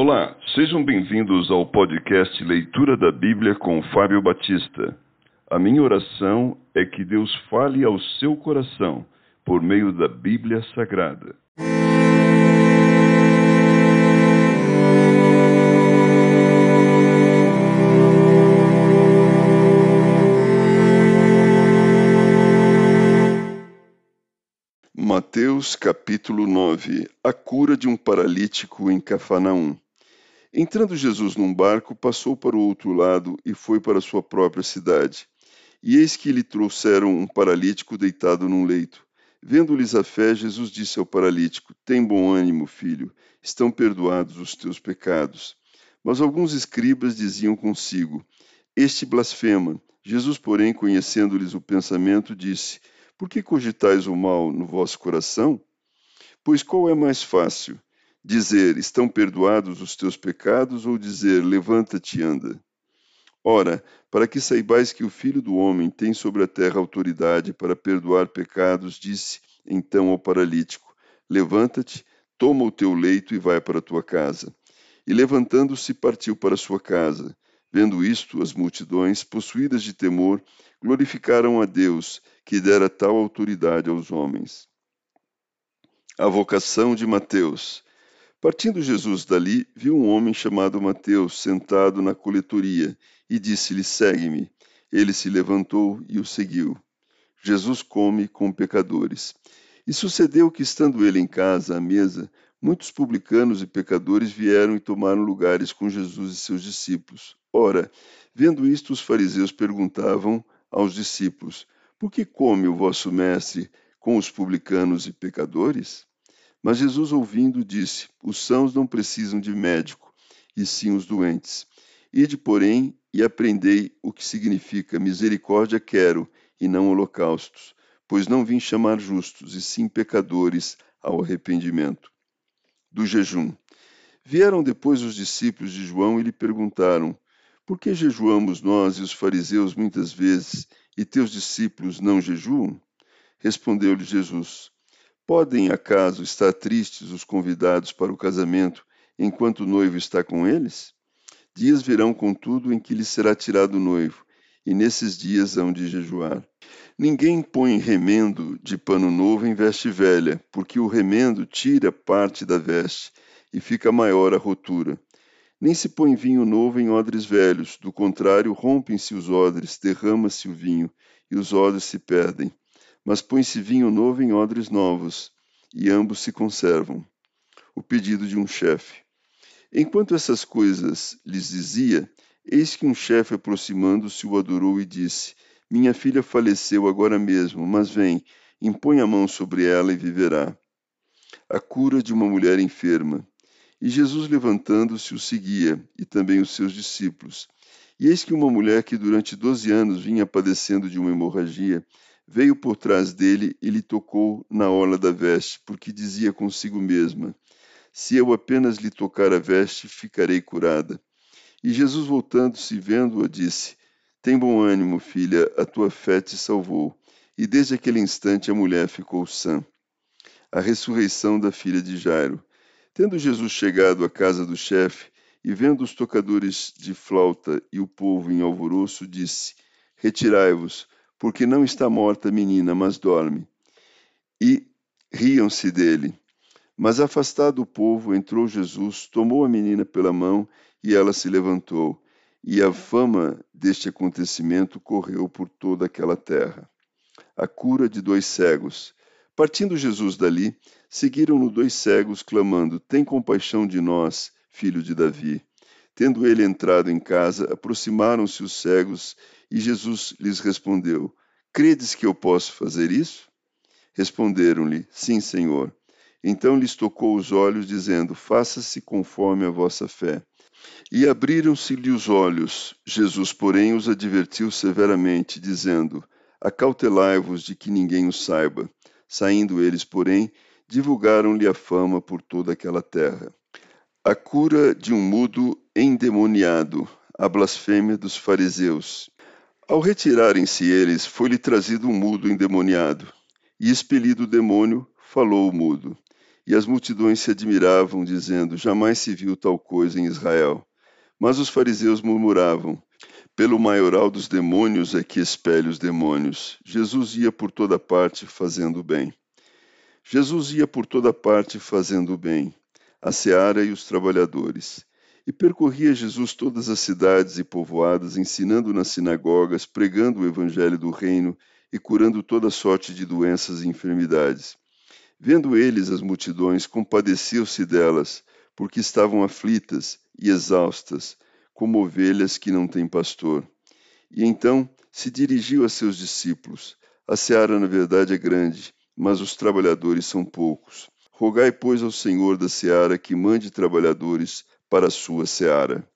Olá, sejam bem-vindos ao podcast Leitura da Bíblia com Fábio Batista. A minha oração é que Deus fale ao seu coração por meio da Bíblia Sagrada. Mateus capítulo 9 A cura de um paralítico em Cafarnaum. Entrando Jesus num barco, passou para o outro lado e foi para sua própria cidade. E eis que lhe trouxeram um paralítico deitado num leito. Vendo-lhes a fé, Jesus disse ao paralítico: Tem bom ânimo, filho, estão perdoados os teus pecados. Mas alguns escribas diziam consigo: Este blasfema. Jesus, porém, conhecendo-lhes o pensamento, disse: Por que cogitais o mal no vosso coração? Pois qual é mais fácil? Dizer estão perdoados os teus pecados ou dizer levanta-te e anda? Ora, para que saibais que o Filho do Homem tem sobre a terra autoridade para perdoar pecados, disse então ao paralítico: Levanta-te, toma o teu leito e vai para a tua casa. E levantando-se, partiu para sua casa. Vendo isto, as multidões, possuídas de temor, glorificaram a Deus, que dera tal autoridade aos homens. A vocação de Mateus. Partindo Jesus dali, viu um homem chamado Mateus sentado na coletoria e disse-lhe: Segue-me. Ele se levantou e o seguiu. Jesus come com pecadores. E sucedeu que, estando ele em casa, à mesa, muitos publicanos e pecadores vieram e tomaram lugares com Jesus e seus discípulos. Ora, vendo isto, os fariseus perguntavam aos discípulos: Por que come o vosso mestre com os publicanos e pecadores? Mas Jesus, ouvindo, disse: Os sãos não precisam de médico, e sim os doentes. Ide, porém, e aprendei o que significa misericórdia quero, e não holocaustos, pois não vim chamar justos, e sim pecadores ao arrependimento. Do jejum. Vieram depois os discípulos de João e lhe perguntaram: Por que jejuamos nós e os fariseus muitas vezes, e teus discípulos não jejuam? Respondeu-lhe Jesus: Podem, acaso, estar tristes os convidados para o casamento enquanto o noivo está com eles? Dias virão, contudo, em que lhes será tirado o noivo, e nesses dias hão de jejuar. Ninguém põe remendo de pano novo em veste velha, porque o remendo tira parte da veste, e fica maior a rotura. Nem se põe vinho novo em odres velhos, do contrário, rompem-se os odres, derrama-se o vinho, e os odres se perdem mas põe-se vinho novo em odres novos, e ambos se conservam. O pedido de um chefe. Enquanto essas coisas lhes dizia, eis que um chefe aproximando-se o adorou e disse: Minha filha faleceu agora mesmo, mas vem, impõe a mão sobre ela e viverá. A cura de uma mulher enferma. E Jesus, levantando-se, o seguia, e também os seus discípulos. E eis que uma mulher que durante doze anos vinha padecendo de uma hemorragia, veio por trás dele e lhe tocou na orla da veste, porque dizia consigo mesma: Se eu apenas lhe tocar a veste, ficarei curada. E Jesus, voltando-se e vendo-a, disse: Tem bom ânimo, filha, a tua fé te salvou. E desde aquele instante a mulher ficou sã. A ressurreição da filha de Jairo. Tendo Jesus chegado à casa do chefe, e vendo os tocadores de flauta e o povo em alvoroço, disse: Retirai-vos, porque não está morta a menina, mas dorme. E riam-se dele. Mas afastado o povo, entrou Jesus, tomou a menina pela mão e ela se levantou. E a fama deste acontecimento correu por toda aquela terra. A cura de dois cegos. Partindo Jesus dali, seguiram-no dois cegos, clamando: Tem compaixão de nós, filho de Davi. Tendo ele entrado em casa, aproximaram-se os cegos e Jesus lhes respondeu: Credes que eu posso fazer isso? Responderam-lhe: Sim, Senhor. Então lhes tocou os olhos, dizendo: Faça-se conforme a vossa fé. E abriram-se-lhe os olhos. Jesus, porém, os advertiu severamente, dizendo: Acautelai-vos de que ninguém o saiba. Saindo eles, porém, divulgaram-lhe a fama por toda aquela terra. A cura de um mudo endemoniado, a blasfêmia dos fariseus. Ao retirarem-se eles, foi-lhe trazido um mudo endemoniado, e expelido o demônio, falou o mudo. E as multidões se admiravam, dizendo: Jamais se viu tal coisa em Israel. Mas os fariseus murmuravam: Pelo maioral dos demônios é que expele os demônios. Jesus ia por toda parte fazendo bem. Jesus ia por toda parte fazendo bem, a seara e os trabalhadores. E percorria Jesus todas as cidades e povoadas, ensinando nas sinagogas, pregando o evangelho do reino e curando toda sorte de doenças e enfermidades. Vendo eles as multidões, compadeceu-se delas, porque estavam aflitas e exaustas, como ovelhas que não têm pastor. E então se dirigiu a seus discípulos: A seara, na verdade, é grande, mas os trabalhadores são poucos. Rogai, pois, ao Senhor da seara que mande trabalhadores para a sua seara.